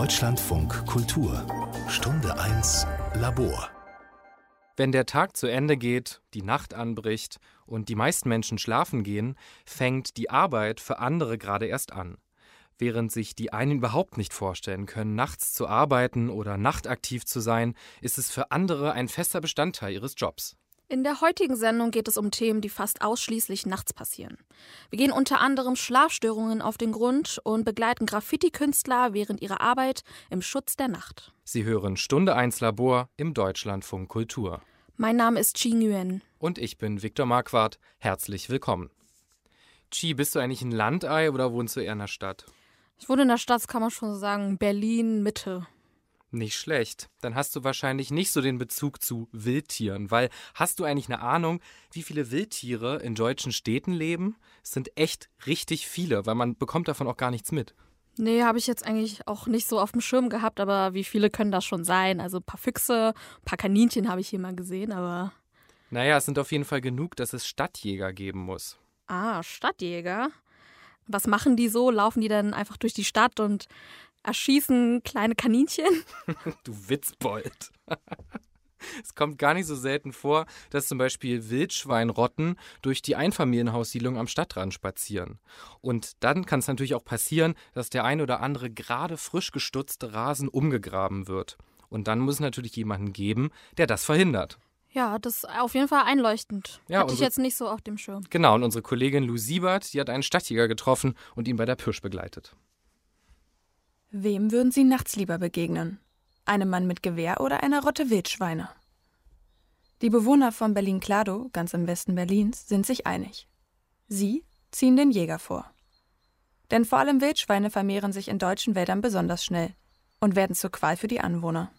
Deutschlandfunk Kultur Stunde 1 Labor Wenn der Tag zu Ende geht, die Nacht anbricht und die meisten Menschen schlafen gehen, fängt die Arbeit für andere gerade erst an. Während sich die einen überhaupt nicht vorstellen können, nachts zu arbeiten oder nachtaktiv zu sein, ist es für andere ein fester Bestandteil ihres Jobs. In der heutigen Sendung geht es um Themen, die fast ausschließlich nachts passieren. Wir gehen unter anderem Schlafstörungen auf den Grund und begleiten Graffiti-Künstler während ihrer Arbeit im Schutz der Nacht. Sie hören Stunde 1 Labor im Deutschlandfunk Kultur. Mein Name ist Chi Nguyen. Und ich bin Viktor Marquardt. Herzlich willkommen. Chi, bist du eigentlich ein Landei oder wohnst du eher in der Stadt? Ich wohne in der Stadt, kann man schon sagen, Berlin Mitte. Nicht schlecht. Dann hast du wahrscheinlich nicht so den Bezug zu Wildtieren, weil hast du eigentlich eine Ahnung, wie viele Wildtiere in deutschen Städten leben? Es sind echt richtig viele, weil man bekommt davon auch gar nichts mit. Nee, habe ich jetzt eigentlich auch nicht so auf dem Schirm gehabt, aber wie viele können das schon sein? Also ein paar Füchse, ein paar Kaninchen habe ich hier mal gesehen, aber. Naja, es sind auf jeden Fall genug, dass es Stadtjäger geben muss. Ah, Stadtjäger? Was machen die so? Laufen die dann einfach durch die Stadt und erschießen kleine Kaninchen. du Witzbold. Es kommt gar nicht so selten vor, dass zum Beispiel Wildschweinrotten durch die Einfamilienhaussiedlung am Stadtrand spazieren. Und dann kann es natürlich auch passieren, dass der ein oder andere gerade frisch gestutzte Rasen umgegraben wird. Und dann muss es natürlich jemanden geben, der das verhindert. Ja, das ist auf jeden Fall einleuchtend. Ja, Hatte ich jetzt nicht so auf dem Schirm. Genau, und unsere Kollegin Lou Siebert, die hat einen Stadtjäger getroffen und ihn bei der Pirsch begleitet. Wem würden Sie nachts lieber begegnen? Einem Mann mit Gewehr oder einer Rotte Wildschweine? Die Bewohner von Berlin-Kladow, ganz im Westen Berlins, sind sich einig. Sie ziehen den Jäger vor. Denn vor allem Wildschweine vermehren sich in deutschen Wäldern besonders schnell und werden zur Qual für die Anwohner.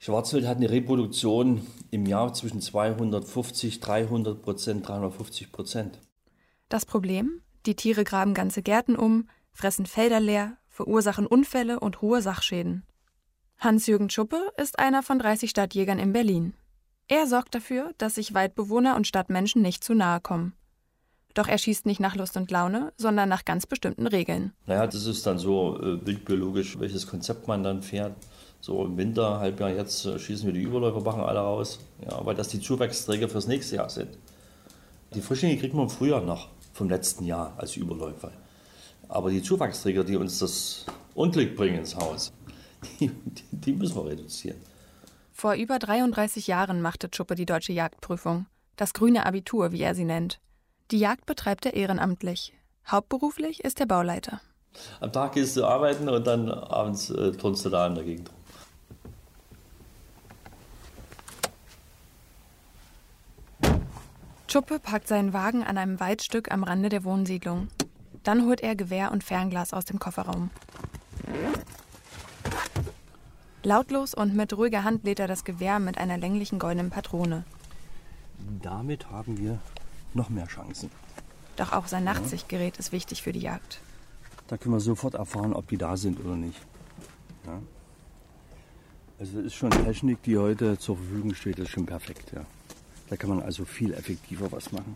Schwarzwild hat eine Reproduktion im Jahr zwischen 250, 300 Prozent, 350 Prozent. Das Problem? Die Tiere graben ganze Gärten um, fressen Felder leer, verursachen Unfälle und hohe Sachschäden. Hans-Jürgen Schuppe ist einer von 30 Stadtjägern in Berlin. Er sorgt dafür, dass sich Waldbewohner und Stadtmenschen nicht zu nahe kommen. Doch er schießt nicht nach Lust und Laune, sondern nach ganz bestimmten Regeln. Naja, das ist dann so äh, wildbiologisch, welches Konzept man dann fährt. So im Winter, Halbjahr jetzt, äh, schießen wir die Überläufer, machen alle raus. Ja, weil das die Zuwachsträger fürs nächste Jahr sind. Die Frischlinge kriegt man im Frühjahr noch, vom letzten Jahr als Überläufer. Aber die Zuwachsträger, die uns das Unglück bringen ins Haus, die, die müssen wir reduzieren. Vor über 33 Jahren machte Tschuppe die deutsche Jagdprüfung. Das grüne Abitur, wie er sie nennt. Die Jagd betreibt er ehrenamtlich. Hauptberuflich ist er Bauleiter. Am Tag gehst du arbeiten und dann abends äh, turnst du da in der Gegend rum. Tschuppe parkt seinen Wagen an einem Waldstück am Rande der Wohnsiedlung. Dann holt er Gewehr und Fernglas aus dem Kofferraum. Lautlos und mit ruhiger Hand lädt er das Gewehr mit einer länglichen goldenen Patrone. Damit haben wir noch mehr Chancen. Doch auch sein Nachtsichtgerät ist wichtig für die Jagd. Da können wir sofort erfahren, ob die da sind oder nicht. Ja. Also das ist schon Technik, die heute zur Verfügung steht, das ist schon perfekt. Ja. Da kann man also viel effektiver was machen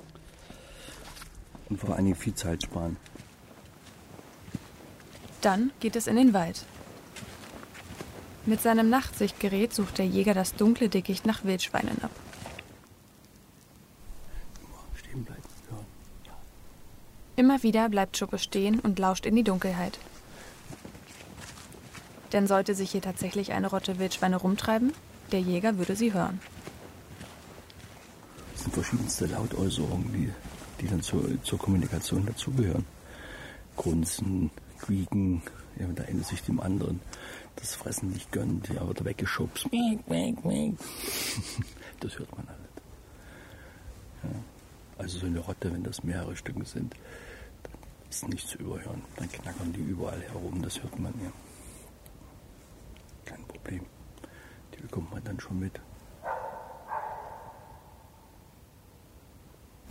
und vor allen Dingen viel Zeit sparen. Dann geht es in den Wald. Mit seinem Nachtsichtgerät sucht der Jäger das dunkle Dickicht nach Wildschweinen ab. Immer wieder bleibt Schuppe stehen und lauscht in die Dunkelheit. Denn sollte sich hier tatsächlich eine Rotte Wildschweine rumtreiben, der Jäger würde sie hören. Das sind verschiedenste Lautäußerungen, die die dann zur, zur Kommunikation dazugehören. Grunzen, quieken, ja, der eine sich dem anderen das Fressen nicht gönnt, ja, wird weggeschubst. Das hört man halt. Ja. Also so eine Rotte, wenn das mehrere Stücken sind, ist nicht zu überhören. Dann knackern die überall herum, das hört man ja. Kein Problem. Die bekommt man dann schon mit.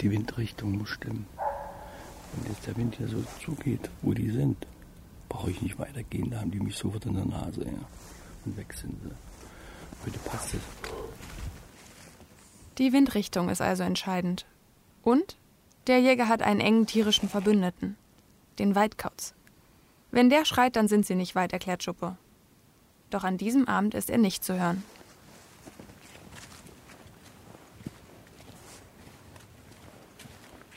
Die Windrichtung muss stimmen. Wenn jetzt der Wind hier so zugeht, wo die sind, brauche ich nicht weitergehen. Da haben die mich sofort in der Nase. Ja. Und weg sind sie. Bitte passt es. Die Windrichtung ist also entscheidend. Und der Jäger hat einen engen tierischen Verbündeten, den Waldkauz. Wenn der schreit, dann sind sie nicht weit, erklärt Schuppe. Doch an diesem Abend ist er nicht zu hören.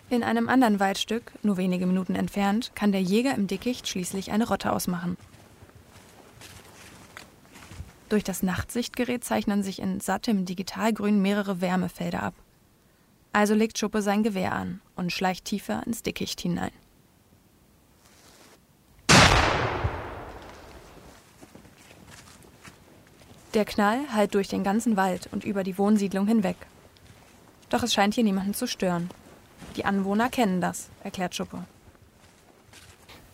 In einem anderen Waldstück, nur wenige Minuten entfernt, kann der Jäger im Dickicht schließlich eine Rotte ausmachen. Durch das Nachtsichtgerät zeichnen sich in sattem Digitalgrün mehrere Wärmefelder ab. Also legt Schuppe sein Gewehr an und schleicht tiefer ins Dickicht hinein. Der Knall hallt durch den ganzen Wald und über die Wohnsiedlung hinweg. Doch es scheint hier niemanden zu stören. Die Anwohner kennen das, erklärt Schuppe.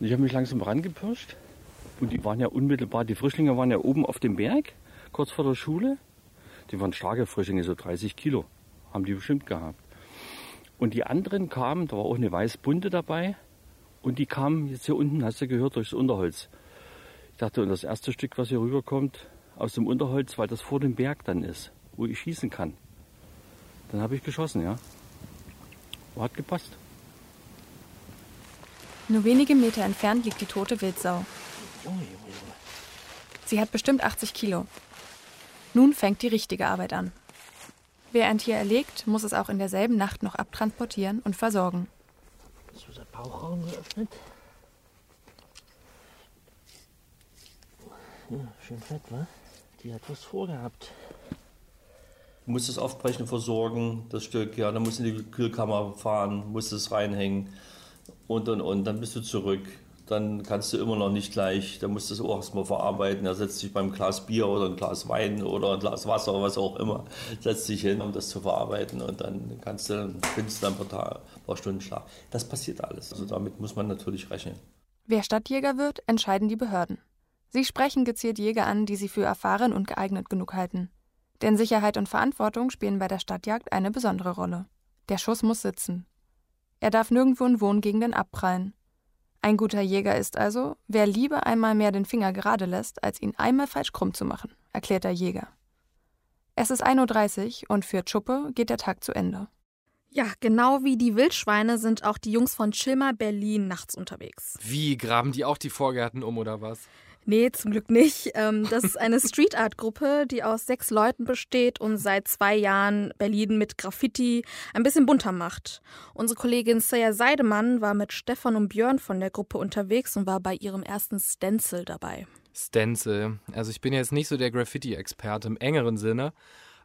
Ich habe mich langsam rangepirscht und die waren ja unmittelbar, die Frischlinge waren ja oben auf dem Berg, kurz vor der Schule. Die waren starke Frischlinge, so 30 Kilo, haben die bestimmt gehabt. Und die anderen kamen, da war auch eine weißbunte dabei, und die kamen jetzt hier unten, hast du gehört, durchs Unterholz. Ich dachte, und das erste Stück, was hier rüberkommt, aus dem Unterholz, weil das vor dem Berg dann ist, wo ich schießen kann. Dann habe ich geschossen, ja. Hat gepasst. Nur wenige Meter entfernt liegt die tote Wildsau. Sie hat bestimmt 80 Kilo. Nun fängt die richtige Arbeit an. Wer ein Tier erlegt, muss es auch in derselben Nacht noch abtransportieren und versorgen. So ist der Bauchraum geöffnet. Ja, schön fett, wa? Die hat was vorgehabt. Du musst es aufbrechen, versorgen, das Stück, ja, dann musst du in die Kühlkammer fahren, musst es reinhängen und und und, dann bist du zurück. Dann kannst du immer noch nicht gleich, dann musst du es auch erstmal verarbeiten. Er setzt sich beim Glas Bier oder ein Glas Wein oder ein Glas Wasser was auch immer, setzt sich hin, um das zu verarbeiten und dann kannst du, dann findest du ein paar, paar Stunden Schlaf. Das passiert alles. Also damit muss man natürlich rechnen. Wer Stadtjäger wird, entscheiden die Behörden. Sie sprechen gezielt Jäger an, die sie für erfahren und geeignet genug halten. Denn Sicherheit und Verantwortung spielen bei der Stadtjagd eine besondere Rolle. Der Schuss muss sitzen. Er darf nirgendwo in Wohngegenden abprallen. Ein guter Jäger ist also, wer lieber einmal mehr den Finger gerade lässt, als ihn einmal falsch krumm zu machen, erklärt der Jäger. Es ist 1.30 Uhr und für Tschuppe geht der Tag zu Ende. Ja, genau wie die Wildschweine sind auch die Jungs von Chilmer Berlin nachts unterwegs. Wie, graben die auch die Vorgärten um oder was? Nee, zum Glück nicht. Ähm, das ist eine Street Art Gruppe, die aus sechs Leuten besteht und seit zwei Jahren Berlin mit Graffiti ein bisschen bunter macht. Unsere Kollegin Saya Seidemann war mit Stefan und Björn von der Gruppe unterwegs und war bei ihrem ersten Stencil dabei. Stencil. Also ich bin jetzt nicht so der Graffiti-Experte im engeren Sinne,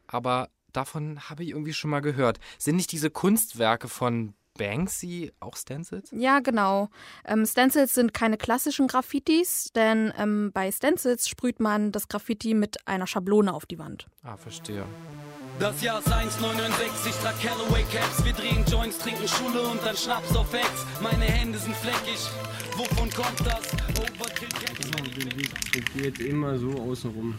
aber davon habe ich irgendwie schon mal gehört. Sind nicht diese Kunstwerke von Banksy auch Stencils? Ja, genau. Ähm, Stencils sind keine klassischen Graffitis, denn ähm, bei Stencils sprüht man das Graffiti mit einer Schablone auf die Wand. Ah, verstehe. Das Jahr ist 1,69, trag Callaway Caps, wir drehen Joints, trinken Schule und dann Schnaps auf Ex. Meine Hände sind fleckig, wovon kommt das? Overkill Caps. Der geht immer so außenrum.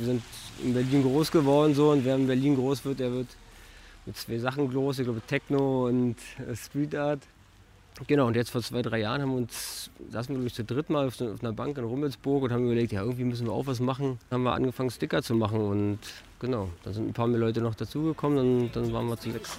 Wir sind in Berlin groß geworden so und wer in Berlin groß wird, der wird mit zwei Sachen groß, ich glaube Techno und äh, Street Art. Genau, und jetzt vor zwei, drei Jahren haben wir uns, saßen wir glaube ich zu dritt mal auf, einer Bank in Rummelsburg und haben überlegt, ja irgendwie müssen wir auch was machen. Dann haben wir angefangen Sticker zu machen und genau, dann sind ein paar mehr Leute noch dazugekommen und dann waren wir zu sechs.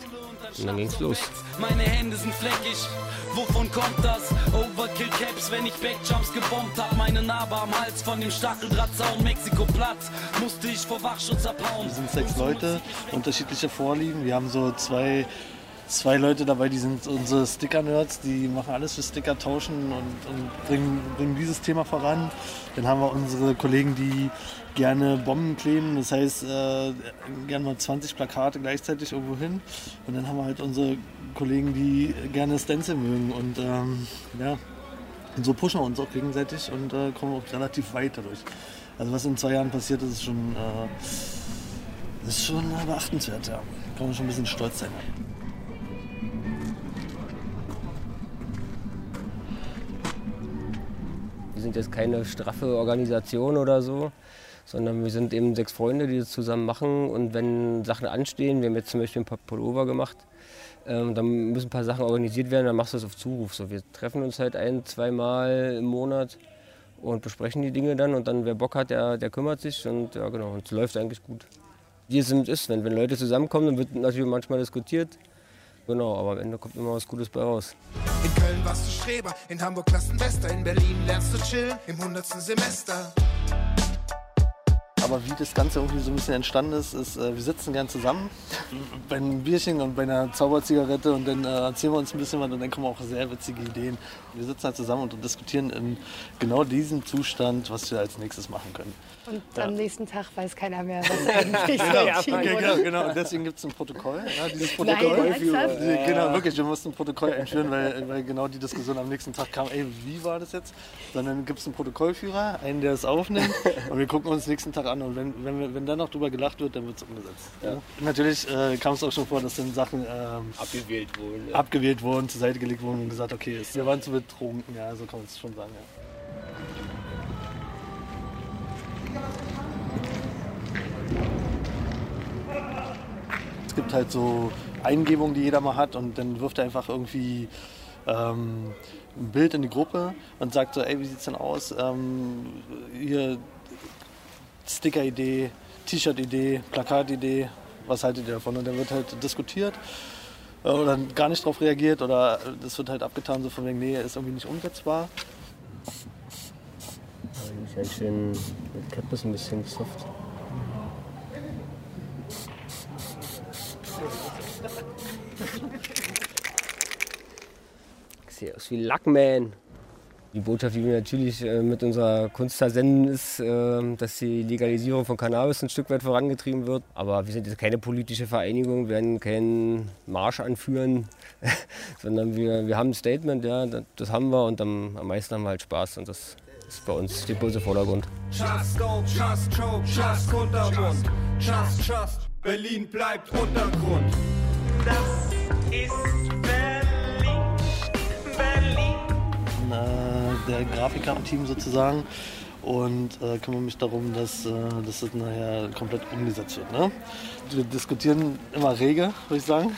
Und dann ging's los. Meine Hände sind fleckig, wovon kommt das? Overkill Caps, wenn ich Backjumps gebombt hab. Meine Narbe am Hals von dem Stacheldrahtzaun, Mexiko-Platz, musste ich vor Wachschutz abhauen. Wir sind sechs Leute, unterschiedliche Vorlieben. Wir haben so zwei, zwei Leute dabei, die sind unsere Sticker-Nerds, die machen alles für Sticker tauschen und, und bringen, bringen dieses Thema voran. Dann haben wir unsere Kollegen, die gerne Bomben kleben, das heißt äh, gerne mal 20 Plakate gleichzeitig irgendwo hin. Und dann haben wir halt unsere Kollegen, die gerne Stencil mögen und ähm, ja, und so pushen wir uns auch gegenseitig und äh, kommen auch relativ weit dadurch. Also was in zwei Jahren passiert ist, ist schon, äh, ist schon äh, beachtenswert, ja. Kann man schon ein bisschen stolz sein. Wir sind jetzt keine straffe Organisation oder so, sondern wir sind eben sechs Freunde, die das zusammen machen. Und wenn Sachen anstehen, wir haben jetzt zum Beispiel ein paar Pullover gemacht, ähm, dann müssen ein paar Sachen organisiert werden, dann machst du das auf Zuruf. So, wir treffen uns halt ein, zweimal im Monat und besprechen die Dinge dann. Und dann, wer Bock hat, der, der kümmert sich. Und ja, genau, und es läuft eigentlich gut. Wie es ist, wenn, wenn Leute zusammenkommen, dann wird natürlich manchmal diskutiert. Genau, aber am Ende kommt immer was Gutes bei raus. In Köln warst du Streber, in Hamburg Klassenbester, in Berlin lernst du chillen im 100. Semester. Aber wie das Ganze irgendwie so ein bisschen entstanden ist, ist, äh, wir sitzen gern zusammen bei einem Bierchen und bei einer Zauberzigarette und dann äh, erzählen wir uns ein bisschen was und dann kommen auch sehr witzige Ideen. Wir sitzen halt zusammen und diskutieren in genau diesem Zustand, was wir als nächstes machen können. Und Ja. am nächsten Tag weiß keiner mehr, was eigentlich Genau, genau, genau. Und deswegen gibt es ein Protokoll. Ja, dieses Nein, Protokoll. ernsthaft? Äh, Genau, wirklich. Wir mussten ein Protokoll einführen, weil, weil genau die Diskussion am nächsten Tag kam, ey, wie war das jetzt? Sondern gibt es einen Protokollführer, einen, der es aufnimmt und wir gucken uns nächsten Tag an und wenn, wenn, wir, wenn dann noch drüber gelacht wird, dann wird es umgesetzt. Ja. Natürlich äh, kam es auch schon vor, dass dann Sachen ähm, abgewählt wurden. abgewählt wurden, zur Seite gelegt wurden und gesagt, okay, wir waren zu betrunken, ja, so kann man es schon sagen. Ja. Gibt halt so Eingebungen, die jeder mal hat und dann wirft er einfach irgendwie ähm, ein Bild in die Gruppe und sagt so, ey, wie sieht's denn aus? Ähm, hier Sticker-Idee, T-Shirt-Idee, Plakat-Idee, was haltet ihr davon? Und dann wird halt diskutiert äh, oder gar nicht darauf reagiert oder das wird halt abgetan, so von wegen, nee, ist irgendwie nicht umsetzbar. Ist halt schön mit Keppes ein bisschen soft. Sieht aus wie Luckman. Die Botschaft, die wir natürlich äh, mit unserer Kunst versenden, ist, äh, dass die Legalisierung von Cannabis ein Stück weit vorangetrieben wird. Aber wir sind jetzt keine politische Vereinigung, werden keinen Marsch anführen, sondern wir, wir haben ein Statement, ja, das, haben wir und am, am meisten haben wir halt Spaß und das ist bei uns, uns im Vordergrund. Just Dope, Just Choke, Just Kunterbunt. Just, Just, Berlin bleibt Untergrund. Das ist Berlin, der Grafiker im Team sozusagen und äh, kümmere mich darum, dass, äh, dass das nachher komplett umgesetzt wird. Ne? Wir diskutieren immer rege, würde ich sagen,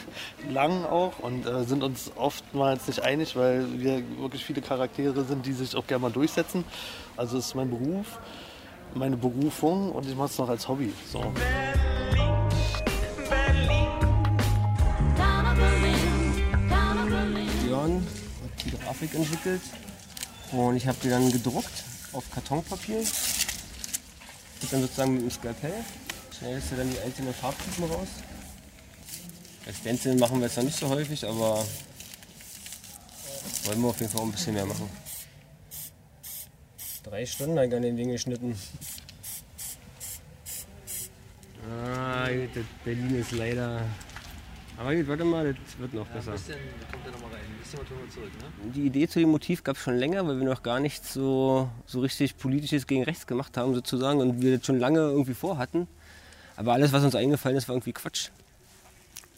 lang auch und äh, sind uns oftmals nicht einig, weil wir wirklich viele Charaktere sind, die sich auch gerne mal durchsetzen. Also es ist mein Beruf, meine Berufung und ich mache es noch als Hobby. So. Björn hat die Grafik entwickelt und ich habe die dann gedruckt auf Kartonpapier. Und dann sozusagen mit dem Skalpell schneidest du dann die einzelnen Farbtypen raus. Als Stencil machen wir jetzt noch nicht so häufig, aber wollen wir auf jeden Fall auch ein bisschen mehr machen. Drei Stunden ich an dem Ding geschnitten. Ah, gut, das Berlin ist leider. Aber gut, warte mal, das wird noch besser. kommt ja nochmal rein. Ein bisschen was holen wir zurück, ne? Die Idee zu dem Motiv gab es schon länger, weil wir noch gar nichts so, so richtig politisches gegen rechts gemacht haben sozusagen und wir das schon lange irgendwie vorhatten. Aber alles, was uns eingefallen ist, war irgendwie Quatsch.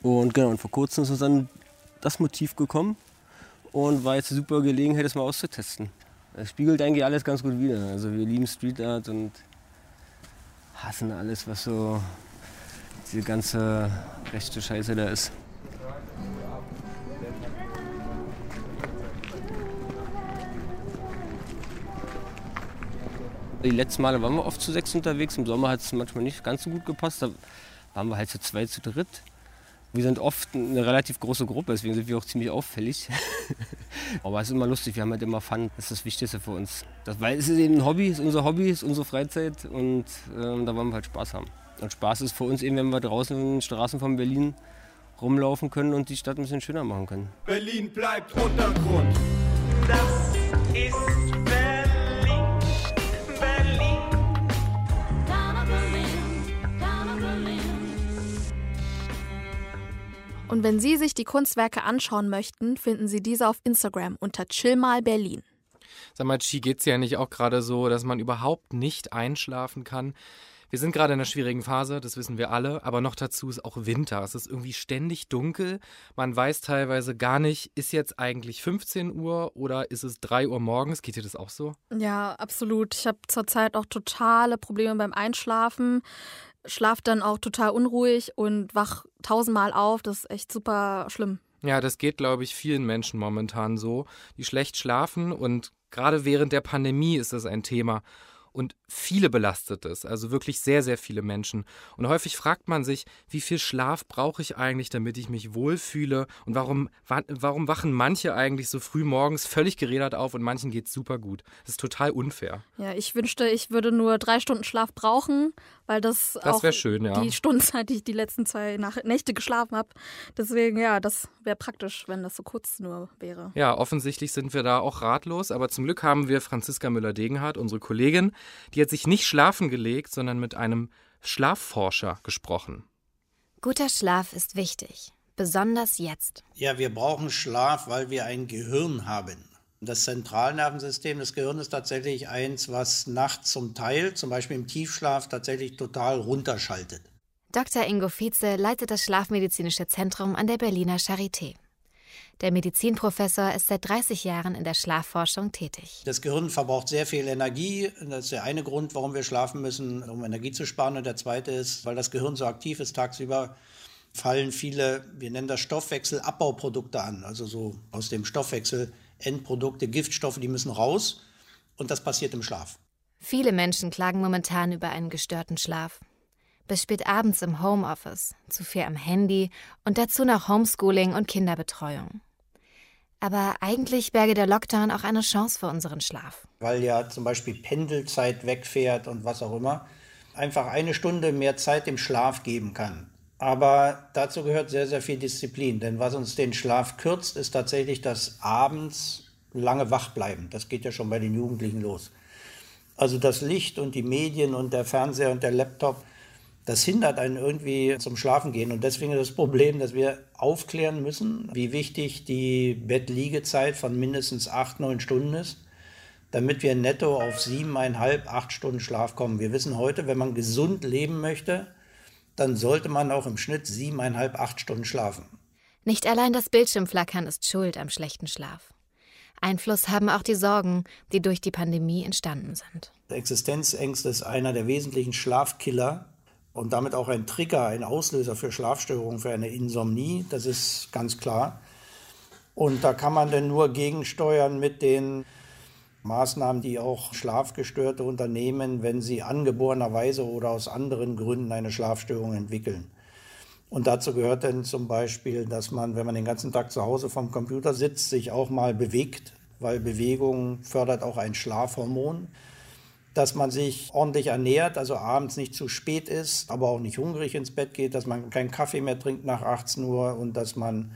Und genau, und vor kurzem ist uns dann das Motiv gekommen und war jetzt eine super Gelegenheit, das mal auszutesten. Es spiegelt eigentlich alles ganz gut wider. Also wir lieben Street Art und hassen alles, was so diese ganze rechte Scheiße da ist. Die letzten Male waren wir oft zu sechs unterwegs. Im Sommer hat es manchmal nicht ganz so gut gepasst. Da waren wir halt zu zwei, zu dritt. Wir sind oft eine relativ große Gruppe, deswegen sind wir auch ziemlich auffällig. Aber es ist immer lustig, wir haben halt immer Fun. Das ist das Wichtigste für uns. Das, weil es ist eben ein Hobby, es ist unser Hobby, es ist unsere Freizeit und ähm, da wollen wir halt Spaß haben. Und Spaß ist für uns eben, wenn wir draußen in den Straßen von Berlin rumlaufen können und die Stadt ein bisschen schöner machen können. Berlin bleibt Untergrund. Das ist Berlin, Berlin. Und wenn Sie sich die Kunstwerke anschauen möchten, finden Sie diese auf Instagram unter chillmalberlin. Sag mal, Chi, geht's ja nicht auch gerade so, dass man überhaupt nicht einschlafen kann? Wir sind gerade in einer schwierigen Phase, das wissen wir alle, aber noch dazu ist auch Winter. Es ist irgendwie ständig dunkel. Man weiß teilweise gar nicht, ist jetzt eigentlich 15 Uhr oder ist es 3 Uhr morgens? Geht dir das auch so? Ja, absolut. Ich habe zurzeit auch totale Probleme beim Einschlafen. Schlaf dann auch total unruhig und wach tausendmal auf. Das ist echt super schlimm. Ja, das geht, glaube ich, vielen Menschen momentan so, die schlecht schlafen und gerade während der Pandemie ist das ein Thema. Und viele belastet ist, also wirklich sehr, sehr viele Menschen. Und häufig fragt man sich, wie viel Schlaf brauche ich eigentlich, damit ich mich wohlfühle und warum, warum wachen manche eigentlich so früh morgens völlig gerädert auf und manchen geht es super gut. Das ist total unfair. Ja, ich wünschte, ich würde nur drei Stunden Schlaf brauchen, weil das, das auch schön, ja. die Stundenzeit, die ich die letzten zwei Nächte geschlafen habe. Deswegen, ja, das wäre praktisch, wenn das so kurz nur wäre. Ja, offensichtlich sind wir da auch ratlos, aber zum Glück haben wir Franziska Müller-Degenhardt, unsere Kollegin, die hat sich nicht schlafen gelegt, sondern mit einem Schlafforscher gesprochen. Guter Schlaf ist wichtig, besonders jetzt. Ja, wir brauchen Schlaf, weil wir ein Gehirn haben. Das Zentralnervensystem des Gehirns ist tatsächlich eins, was nachts zum Teil, zum Beispiel im Tiefschlaf, tatsächlich total runterschaltet. Dr. Ingo Vize leitet das Schlafmedizinische Zentrum an der Berliner Charité. Der Medizinprofessor ist seit 30 Jahren in der Schlafforschung tätig. Das Gehirn verbraucht sehr viel Energie. Das ist der eine Grund, warum wir schlafen müssen, um Energie zu sparen. Und der zweite ist, weil das Gehirn so aktiv ist tagsüber, fallen viele, wir nennen das Stoffwechselabbauprodukte an. Also so aus dem Stoffwechsel Endprodukte, Giftstoffe, die müssen raus. Und das passiert im Schlaf. Viele Menschen klagen momentan über einen gestörten Schlaf bis spät abends im Homeoffice, zu viel am Handy und dazu noch Homeschooling und Kinderbetreuung. Aber eigentlich berge der Lockdown auch eine Chance für unseren Schlaf. Weil ja zum Beispiel Pendelzeit wegfährt und was auch immer, einfach eine Stunde mehr Zeit dem Schlaf geben kann. Aber dazu gehört sehr, sehr viel Disziplin. Denn was uns den Schlaf kürzt, ist tatsächlich das abends lange wach bleiben. Das geht ja schon bei den Jugendlichen los. Also das Licht und die Medien und der Fernseher und der Laptop das hindert einen irgendwie zum Schlafen gehen. Und deswegen ist das Problem, dass wir aufklären müssen, wie wichtig die Bettliegezeit von mindestens acht, neun Stunden ist, damit wir netto auf siebeneinhalb, acht Stunden Schlaf kommen. Wir wissen heute, wenn man gesund leben möchte, dann sollte man auch im Schnitt siebeneinhalb, acht Stunden schlafen. Nicht allein das Bildschirmflackern ist schuld am schlechten Schlaf. Einfluss haben auch die Sorgen, die durch die Pandemie entstanden sind. Existenzängste ist einer der wesentlichen Schlafkiller und damit auch ein Trigger, ein Auslöser für Schlafstörungen, für eine Insomnie. Das ist ganz klar. Und da kann man denn nur gegensteuern mit den Maßnahmen, die auch Schlafgestörte unternehmen, wenn sie angeborenerweise oder aus anderen Gründen eine Schlafstörung entwickeln. Und dazu gehört dann zum Beispiel, dass man, wenn man den ganzen Tag zu Hause vom Computer sitzt, sich auch mal bewegt, weil Bewegung fördert auch ein Schlafhormon dass man sich ordentlich ernährt, also abends nicht zu spät ist, aber auch nicht hungrig ins Bett geht, dass man keinen Kaffee mehr trinkt nach 18 Uhr und dass man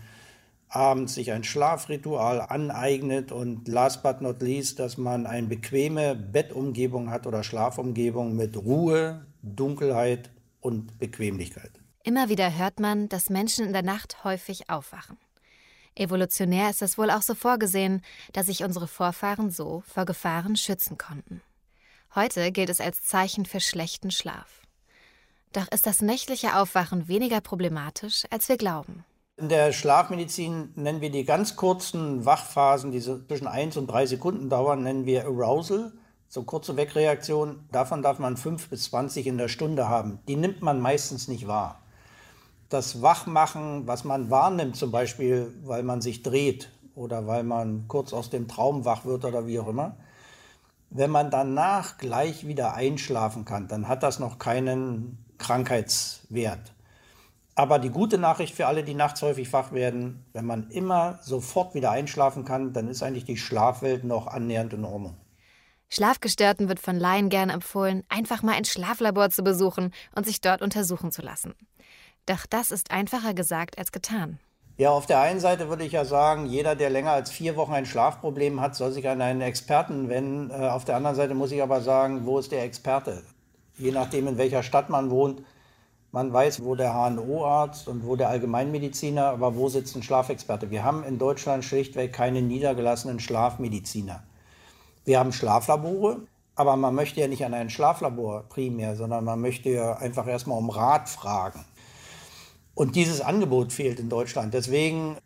abends sich ein Schlafritual aneignet und last but not least, dass man eine bequeme Bettumgebung hat oder Schlafumgebung mit Ruhe, Dunkelheit und Bequemlichkeit. Immer wieder hört man, dass Menschen in der Nacht häufig aufwachen. Evolutionär ist es wohl auch so vorgesehen, dass sich unsere Vorfahren so vor Gefahren schützen konnten. Heute gilt es als Zeichen für schlechten Schlaf. Doch ist das nächtliche Aufwachen weniger problematisch, als wir glauben. In der Schlafmedizin nennen wir die ganz kurzen Wachphasen, die so zwischen 1 und 3 Sekunden dauern, nennen wir Arousal, so kurze Wegreaktionen. Davon darf man 5 bis 20 in der Stunde haben. Die nimmt man meistens nicht wahr. Das Wachmachen, was man wahrnimmt, zum Beispiel, weil man sich dreht oder weil man kurz aus dem Traum wach wird oder wie auch immer, wenn man danach gleich wieder einschlafen kann, dann hat das noch keinen Krankheitswert. Aber die gute Nachricht für alle, die nachts häufig wach werden, wenn man immer sofort wieder einschlafen kann, dann ist eigentlich die Schlafwelt noch annähernd in Ordnung. Schlafgestörten wird von Laien gern empfohlen, einfach mal ein Schlaflabor zu besuchen und sich dort untersuchen zu lassen. Doch das ist einfacher gesagt als getan. Ja, auf der einen Seite würde ich ja sagen, jeder, der länger als vier Wochen ein Schlafproblem hat, soll sich an einen Experten wenden. Äh, auf der anderen Seite muss ich aber sagen, wo ist der Experte? Je nachdem, in welcher Stadt man wohnt. Man weiß, wo der HNO-Arzt und wo der Allgemeinmediziner, aber wo sitzt ein Schlafexperte? Wir haben in Deutschland schlichtweg keine niedergelassenen Schlafmediziner. Wir haben Schlaflabore, aber man möchte ja nicht an ein Schlaflabor primär, sondern man möchte ja einfach erstmal um Rat fragen. Und dieses Angebot fehlt in Deutschland. Deswegen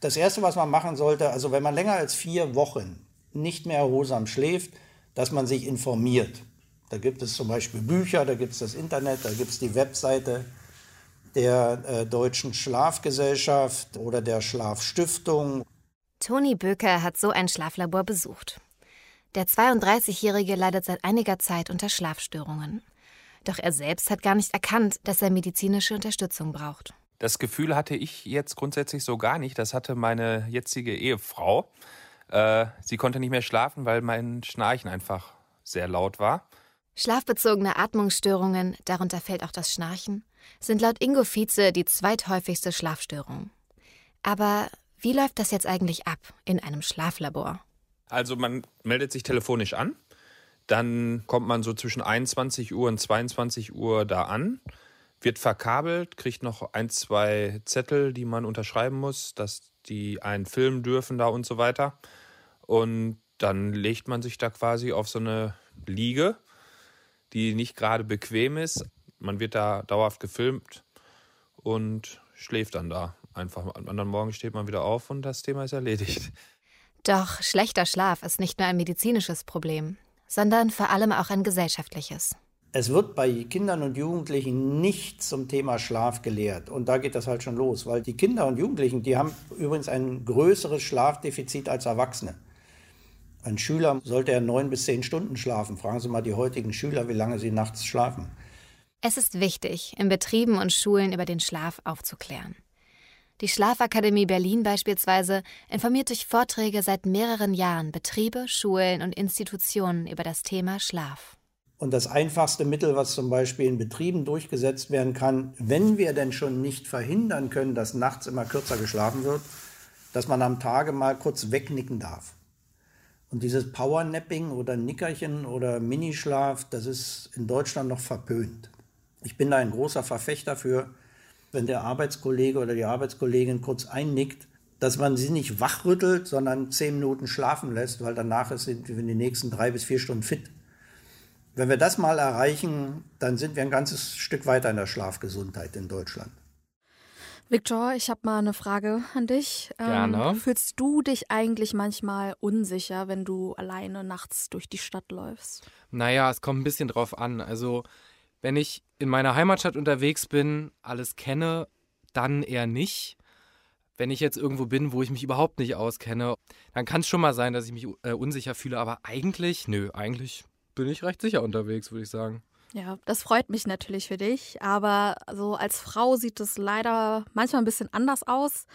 das Erste, was man machen sollte, also wenn man länger als vier Wochen nicht mehr erholsam schläft, dass man sich informiert. Da gibt es zum Beispiel Bücher, da gibt es das Internet, da gibt es die Webseite der äh, Deutschen Schlafgesellschaft oder der Schlafstiftung. Toni Böker hat so ein Schlaflabor besucht. Der 32-Jährige leidet seit einiger Zeit unter Schlafstörungen. Doch er selbst hat gar nicht erkannt, dass er medizinische Unterstützung braucht. Das Gefühl hatte ich jetzt grundsätzlich so gar nicht. Das hatte meine jetzige Ehefrau. Äh, sie konnte nicht mehr schlafen, weil mein Schnarchen einfach sehr laut war. Schlafbezogene Atmungsstörungen, darunter fällt auch das Schnarchen, sind laut Ingo Vize die zweithäufigste Schlafstörung. Aber wie läuft das jetzt eigentlich ab in einem Schlaflabor? Also man meldet sich telefonisch an, dann kommt man so zwischen 21 Uhr und 22 Uhr da an, wird verkabelt, kriegt noch ein, zwei Zettel, die man unterschreiben muss, dass die einen filmen dürfen da und so weiter. Und dann legt man sich da quasi auf so eine Liege, die nicht gerade bequem ist. Man wird da dauerhaft gefilmt und schläft dann da. Einfach am anderen Morgen steht man wieder auf und das Thema ist erledigt. Doch schlechter Schlaf ist nicht nur ein medizinisches Problem, sondern vor allem auch ein gesellschaftliches. Es wird bei Kindern und Jugendlichen nicht zum Thema Schlaf gelehrt. Und da geht das halt schon los, weil die Kinder und Jugendlichen, die haben übrigens ein größeres Schlafdefizit als Erwachsene. Ein Schüler sollte er neun bis zehn Stunden schlafen. Fragen Sie mal die heutigen Schüler, wie lange sie nachts schlafen. Es ist wichtig, in Betrieben und Schulen über den Schlaf aufzuklären. Die Schlafakademie Berlin beispielsweise informiert durch Vorträge seit mehreren Jahren Betriebe, Schulen und Institutionen über das Thema Schlaf. Und das einfachste Mittel, was zum Beispiel in Betrieben durchgesetzt werden kann, wenn wir denn schon nicht verhindern können, dass nachts immer kürzer geschlafen wird, dass man am Tage mal kurz wegnicken darf. Und dieses Powernapping oder Nickerchen oder Minischlaf, das ist in Deutschland noch verpönt. Ich bin da ein großer Verfechter für, wenn der Arbeitskollege oder die Arbeitskollegin kurz einnickt, dass man sie nicht wachrüttelt, sondern zehn Minuten schlafen lässt, weil danach sind wir in den nächsten drei bis vier Stunden fit. Wenn wir das mal erreichen, dann sind wir ein ganzes Stück weiter in der Schlafgesundheit in Deutschland. Victor, ich habe mal eine Frage an dich. Gerne. Ähm, fühlst du dich eigentlich manchmal unsicher, wenn du alleine nachts durch die Stadt läufst? Naja, es kommt ein bisschen drauf an. Also, wenn ich in meiner Heimatstadt unterwegs bin, alles kenne, dann eher nicht. Wenn ich jetzt irgendwo bin, wo ich mich überhaupt nicht auskenne, dann kann es schon mal sein, dass ich mich äh, unsicher fühle. Aber eigentlich, nö, eigentlich bin ich recht sicher unterwegs, würde ich sagen. Ja, das freut mich natürlich für dich, aber so als Frau sieht es leider manchmal ein bisschen anders aus.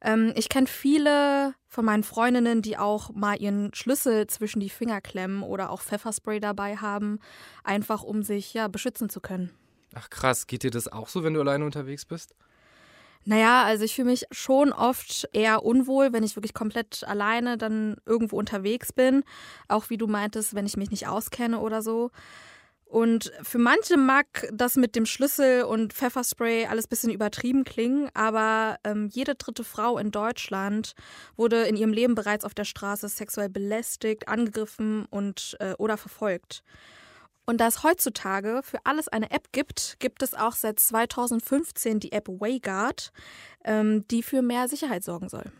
Ähm, ich kenne viele von meinen Freundinnen, die auch mal ihren Schlüssel zwischen die Finger klemmen oder auch Pfefferspray dabei haben, einfach um sich ja beschützen zu können. Ach krass, geht dir das auch so, wenn du alleine unterwegs bist? Naja, also ich fühle mich schon oft eher unwohl, wenn ich wirklich komplett alleine dann irgendwo unterwegs bin. Auch wie du meintest, wenn ich mich nicht auskenne oder so. Und für manche mag das mit dem Schlüssel und Pfefferspray alles bisschen übertrieben klingen, aber ähm, jede dritte Frau in Deutschland wurde in ihrem Leben bereits auf der Straße sexuell belästigt, angegriffen und äh, oder verfolgt. Und da es heutzutage für alles eine App gibt, gibt es auch seit 2015 die App Wayguard, ähm, die für mehr Sicherheit sorgen soll.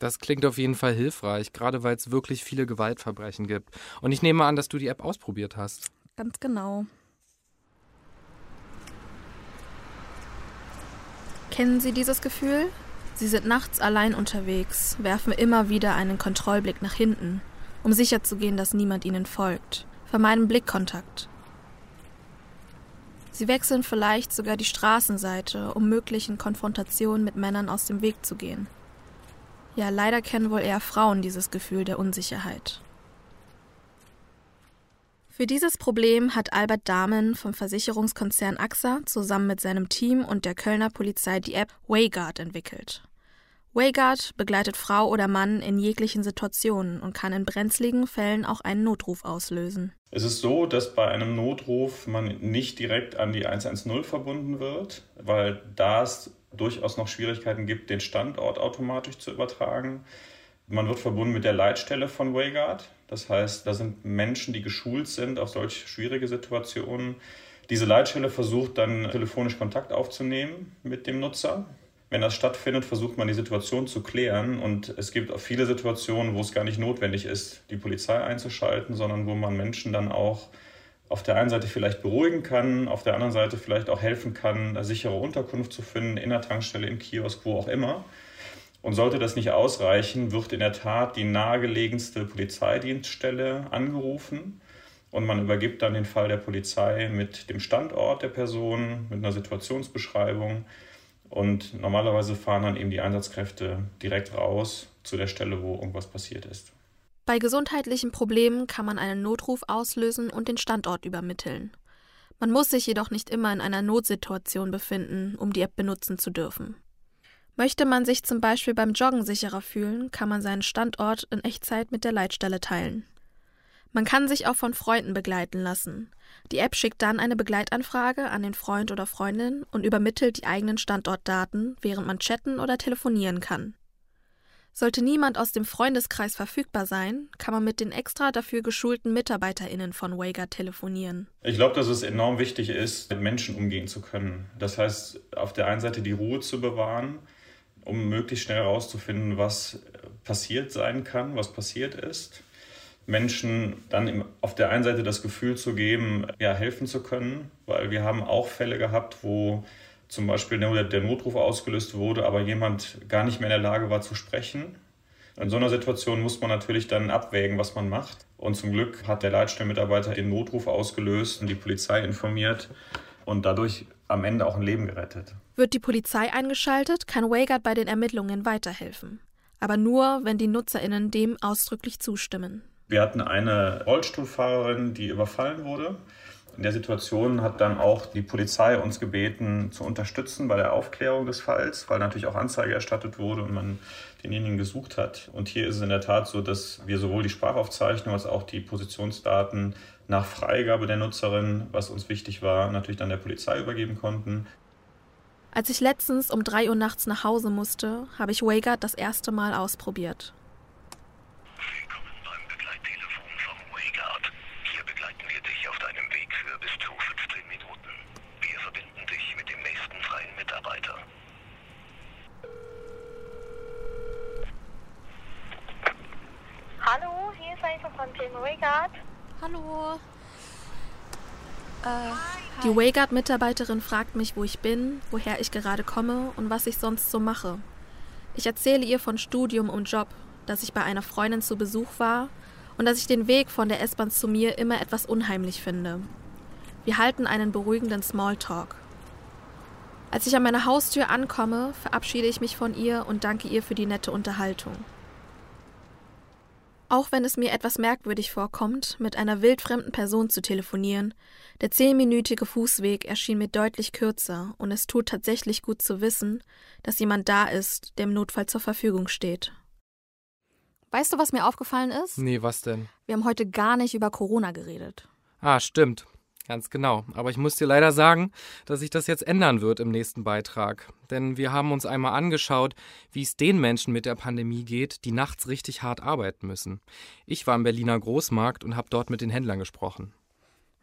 Das klingt auf jeden Fall hilfreich, gerade weil es wirklich viele Gewaltverbrechen gibt. Und ich nehme an, dass du die App ausprobiert hast. Ganz genau. Kennen Sie dieses Gefühl? Sie sind nachts allein unterwegs, werfen immer wieder einen Kontrollblick nach hinten, um sicherzugehen, dass niemand ihnen folgt, vermeiden Blickkontakt. Sie wechseln vielleicht sogar die Straßenseite, um möglichen Konfrontationen mit Männern aus dem Weg zu gehen. Ja, leider kennen wohl eher Frauen dieses Gefühl der Unsicherheit. Für dieses Problem hat Albert Dahmen vom Versicherungskonzern AXA zusammen mit seinem Team und der Kölner Polizei die App Wayguard entwickelt. Wayguard begleitet Frau oder Mann in jeglichen Situationen und kann in brenzligen Fällen auch einen Notruf auslösen. Es ist so, dass bei einem Notruf man nicht direkt an die 110 verbunden wird, weil da es durchaus noch Schwierigkeiten gibt, den Standort automatisch zu übertragen. Man wird verbunden mit der Leitstelle von Wayguard. Das heißt, da sind Menschen, die geschult sind auf solch schwierige Situationen. Diese Leitstelle versucht dann telefonisch Kontakt aufzunehmen mit dem Nutzer. Wenn das stattfindet, versucht man die Situation zu klären. Und es gibt auch viele Situationen, wo es gar nicht notwendig ist, die Polizei einzuschalten, sondern wo man Menschen dann auch auf der einen Seite vielleicht beruhigen kann, auf der anderen Seite vielleicht auch helfen kann, eine sichere Unterkunft zu finden, in der Tankstelle, im Kiosk, wo auch immer. Und sollte das nicht ausreichen, wird in der Tat die nahegelegenste Polizeidienststelle angerufen und man übergibt dann den Fall der Polizei mit dem Standort der Person, mit einer Situationsbeschreibung und normalerweise fahren dann eben die Einsatzkräfte direkt raus zu der Stelle, wo irgendwas passiert ist. Bei gesundheitlichen Problemen kann man einen Notruf auslösen und den Standort übermitteln. Man muss sich jedoch nicht immer in einer Notsituation befinden, um die App benutzen zu dürfen. Möchte man sich zum Beispiel beim Joggen sicherer fühlen, kann man seinen Standort in Echtzeit mit der Leitstelle teilen. Man kann sich auch von Freunden begleiten lassen. Die App schickt dann eine Begleitanfrage an den Freund oder Freundin und übermittelt die eigenen Standortdaten, während man chatten oder telefonieren kann. Sollte niemand aus dem Freundeskreis verfügbar sein, kann man mit den extra dafür geschulten MitarbeiterInnen von Wager telefonieren. Ich glaube, dass es enorm wichtig ist, mit Menschen umgehen zu können. Das heißt, auf der einen Seite die Ruhe zu bewahren, um möglichst schnell herauszufinden, was passiert sein kann, was passiert ist. Menschen dann auf der einen Seite das Gefühl zu geben, ja, helfen zu können, weil wir haben auch Fälle gehabt, wo zum Beispiel der Notruf ausgelöst wurde, aber jemand gar nicht mehr in der Lage war zu sprechen. In so einer Situation muss man natürlich dann abwägen, was man macht. Und zum Glück hat der Leitstellenmitarbeiter den Notruf ausgelöst und die Polizei informiert und dadurch am Ende auch ein Leben gerettet. Wird die Polizei eingeschaltet, kann Wagard bei den Ermittlungen weiterhelfen. Aber nur, wenn die NutzerInnen dem ausdrücklich zustimmen. Wir hatten eine Rollstuhlfahrerin, die überfallen wurde. In der Situation hat dann auch die Polizei uns gebeten, zu unterstützen bei der Aufklärung des Falls, weil natürlich auch Anzeige erstattet wurde und man denjenigen gesucht hat. Und hier ist es in der Tat so, dass wir sowohl die Sprachaufzeichnung als auch die Positionsdaten nach Freigabe der Nutzerin, was uns wichtig war, natürlich dann der Polizei übergeben konnten. Als ich letztens um drei Uhr nachts nach Hause musste, habe ich Wagard das erste Mal ausprobiert. Hallo, hier ist Aisha von Team Wayguard. Hallo. Äh, die Wayguard-Mitarbeiterin fragt mich, wo ich bin, woher ich gerade komme und was ich sonst so mache. Ich erzähle ihr von Studium und Job, dass ich bei einer Freundin zu Besuch war und dass ich den Weg von der S-Bahn zu mir immer etwas unheimlich finde. Wir halten einen beruhigenden Smalltalk. Als ich an meiner Haustür ankomme, verabschiede ich mich von ihr und danke ihr für die nette Unterhaltung. Auch wenn es mir etwas merkwürdig vorkommt, mit einer wildfremden Person zu telefonieren, der zehnminütige Fußweg erschien mir deutlich kürzer und es tut tatsächlich gut zu wissen, dass jemand da ist, der im Notfall zur Verfügung steht. Weißt du, was mir aufgefallen ist? Nee, was denn? Wir haben heute gar nicht über Corona geredet. Ah, stimmt. Ganz genau. Aber ich muss dir leider sagen, dass sich das jetzt ändern wird im nächsten Beitrag. Denn wir haben uns einmal angeschaut, wie es den Menschen mit der Pandemie geht, die nachts richtig hart arbeiten müssen. Ich war im Berliner Großmarkt und habe dort mit den Händlern gesprochen.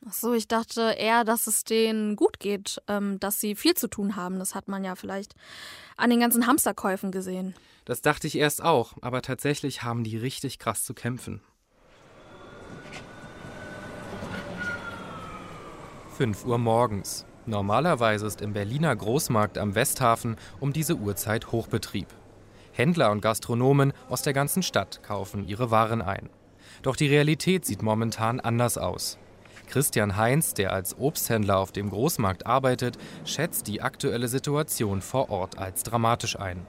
Ach so, ich dachte eher, dass es denen gut geht, ähm, dass sie viel zu tun haben. Das hat man ja vielleicht an den ganzen Hamsterkäufen gesehen. Das dachte ich erst auch, aber tatsächlich haben die richtig krass zu kämpfen. 5 Uhr morgens. Normalerweise ist im Berliner Großmarkt am Westhafen um diese Uhrzeit Hochbetrieb. Händler und Gastronomen aus der ganzen Stadt kaufen ihre Waren ein. Doch die Realität sieht momentan anders aus. Christian Heinz, der als Obsthändler auf dem Großmarkt arbeitet, schätzt die aktuelle Situation vor Ort als dramatisch ein.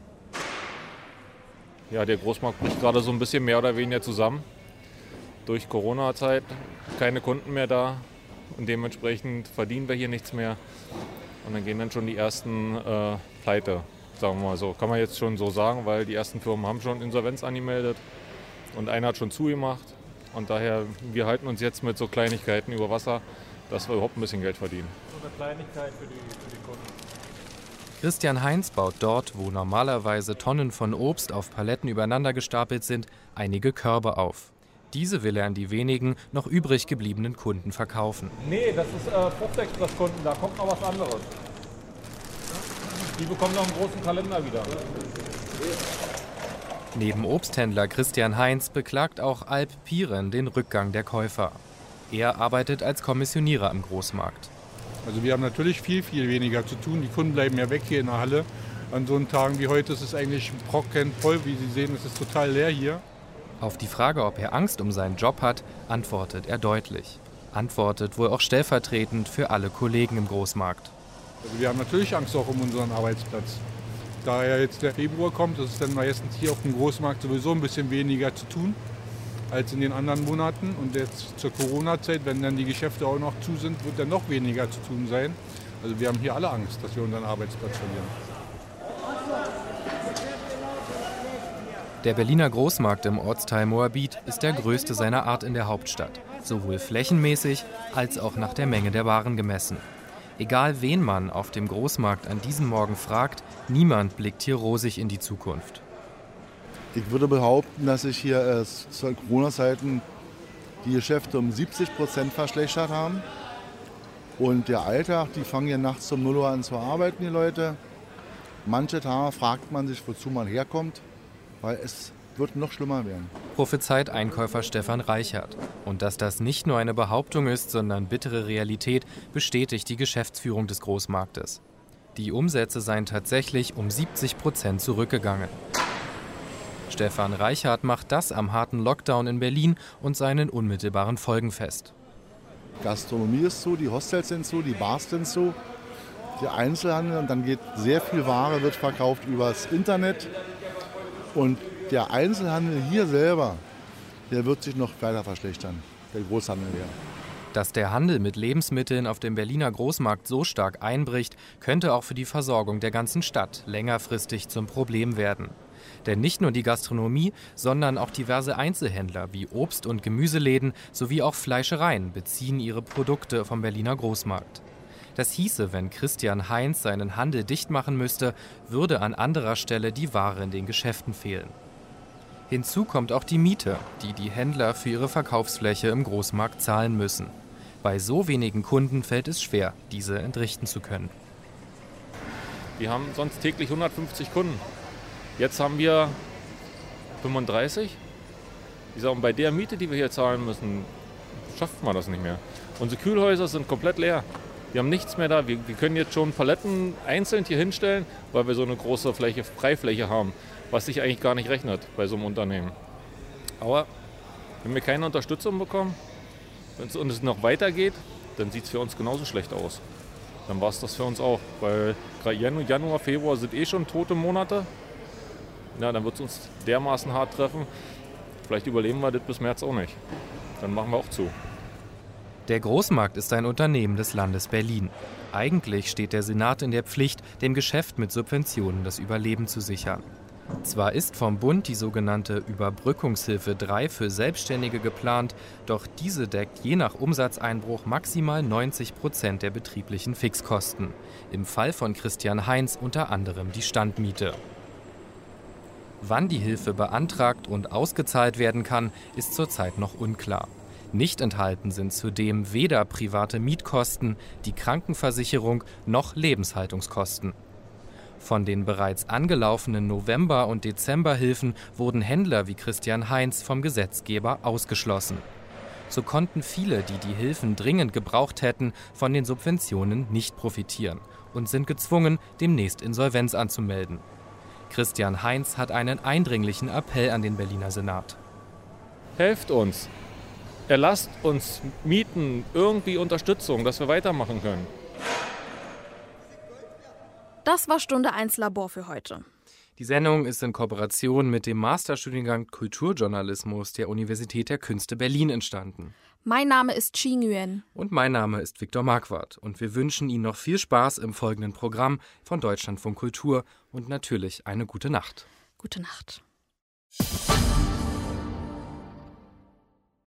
Ja, der Großmarkt bricht gerade so ein bisschen mehr oder weniger zusammen. Durch Corona-Zeit keine Kunden mehr da, und dementsprechend verdienen wir hier nichts mehr. Und dann gehen dann schon die ersten äh, Pleite, sagen wir mal so. Kann man jetzt schon so sagen, weil die ersten Firmen haben schon Insolvenz angemeldet und einer hat schon zugemacht. Und daher, wir halten uns jetzt mit so Kleinigkeiten über Wasser, dass wir überhaupt ein bisschen Geld verdienen. So eine Kleinigkeit für die, für die Kunden. Christian Heinz baut dort, wo normalerweise Tonnen von Obst auf Paletten übereinander gestapelt sind, einige Körbe auf. Diese will er an die wenigen noch übrig gebliebenen Kunden verkaufen. Nee, das ist äh, Fruchtexpress-Kunden, da kommt noch was anderes. Die bekommen noch einen großen Kalender wieder. Neben Obsthändler Christian Heinz beklagt auch Alp Piren den Rückgang der Käufer. Er arbeitet als Kommissionierer am Großmarkt. Also wir haben natürlich viel, viel weniger zu tun. Die Kunden bleiben ja weg hier in der Halle. An so Tagen wie heute ist es eigentlich brocken voll. Wie Sie sehen, es ist total leer hier. Auf die Frage, ob er Angst um seinen Job hat, antwortet er deutlich. Antwortet wohl auch stellvertretend für alle Kollegen im Großmarkt. Also wir haben natürlich Angst auch um unseren Arbeitsplatz. Da ja jetzt der Februar kommt, ist es dann meistens hier auf dem Großmarkt sowieso ein bisschen weniger zu tun als in den anderen Monaten. Und jetzt zur Corona-Zeit, wenn dann die Geschäfte auch noch zu sind, wird dann noch weniger zu tun sein. Also wir haben hier alle Angst, dass wir unseren Arbeitsplatz verlieren. Der Berliner Großmarkt im Ortsteil Moabit ist der größte seiner Art in der Hauptstadt, sowohl flächenmäßig als auch nach der Menge der Waren gemessen. Egal wen man auf dem Großmarkt an diesem Morgen fragt, niemand blickt hier rosig in die Zukunft. Ich würde behaupten, dass sich hier äh, zu Corona-Zeiten die Geschäfte um 70 Prozent verschlechtert haben. Und der Alltag, die fangen hier nachts um 0 Uhr an zu arbeiten, die Leute. Manche Tage fragt man sich, wozu man herkommt, weil es wird noch schlimmer werden. Prophezeit Einkäufer Stefan Reichert. Und dass das nicht nur eine Behauptung ist, sondern bittere Realität, bestätigt die Geschäftsführung des Großmarktes. Die Umsätze seien tatsächlich um 70 Prozent zurückgegangen. Stefan Reichert macht das am harten Lockdown in Berlin und seinen unmittelbaren Folgen fest. Gastronomie ist zu, die Hostels sind zu, die Bars sind zu, der Einzelhandel und dann geht sehr viel Ware wird verkauft übers Internet und der Einzelhandel hier selber, der wird sich noch weiter verschlechtern, der Großhandel ja. Dass der Handel mit Lebensmitteln auf dem Berliner Großmarkt so stark einbricht, könnte auch für die Versorgung der ganzen Stadt längerfristig zum Problem werden. Denn nicht nur die Gastronomie, sondern auch diverse Einzelhändler wie Obst- und Gemüseläden sowie auch Fleischereien beziehen ihre Produkte vom Berliner Großmarkt. Das hieße, wenn Christian Heinz seinen Handel dicht machen müsste, würde an anderer Stelle die Ware in den Geschäften fehlen. Hinzu kommt auch die Miete, die die Händler für ihre Verkaufsfläche im Großmarkt zahlen müssen. Bei so wenigen Kunden fällt es schwer, diese entrichten zu können. Wir haben sonst täglich 150 Kunden. Jetzt haben wir 35. Ich sage, bei der Miete, die wir hier zahlen müssen, schafft man das nicht mehr. Unsere Kühlhäuser sind komplett leer. Wir haben nichts mehr da. Wir, wir, können jetzt schon Paletten einzeln hier hinstellen, weil wir so eine große Fläche, Freifläche haben, was sich eigentlich gar nicht rechnet bei so einem Unternehmen. Aber wenn wir keine Unterstützung bekommen und es noch weitergeht, dann sieht es für uns genauso schlecht aus. Dann war es das für uns auch, weil Januar, Februar sind eh schon tote Monate ja, dann wird es uns dermaßen hart treffen. Vielleicht überleben wir das bis März auch nicht. Dann machen wir auch zu. Der Großmarkt ist ein Unternehmen des Landes Berlin. Eigentlich steht der Senat in der Pflicht, dem Geschäft mit Subventionen das Überleben zu sichern. Zwar ist vom Bund die sogenannte Überbrückungshilfe 3 für Selbstständige geplant, doch diese deckt je nach Umsatzeinbruch maximal 90 Prozent der betrieblichen Fixkosten. Im Fall von Christian Heinz unter anderem die Standmiete. Wann die Hilfe beantragt und ausgezahlt werden kann, ist zurzeit noch unklar. Nicht enthalten sind zudem weder private Mietkosten, die Krankenversicherung noch Lebenshaltungskosten. Von den bereits angelaufenen November- und Dezemberhilfen wurden Händler wie Christian Heinz vom Gesetzgeber ausgeschlossen. So konnten viele, die die Hilfen dringend gebraucht hätten, von den Subventionen nicht profitieren und sind gezwungen, demnächst Insolvenz anzumelden. Christian Heinz hat einen eindringlichen Appell an den Berliner Senat. Helft uns. Erlasst uns Mieten, irgendwie Unterstützung, dass wir weitermachen können. Das war Stunde 1 Labor für heute. Die Sendung ist in Kooperation mit dem Masterstudiengang Kulturjournalismus der Universität der Künste Berlin entstanden. Mein Name ist Chi Nguyen. Und mein Name ist Viktor Marquardt. Und wir wünschen Ihnen noch viel Spaß im folgenden Programm von Deutschlandfunk Kultur und natürlich eine gute Nacht. Gute Nacht.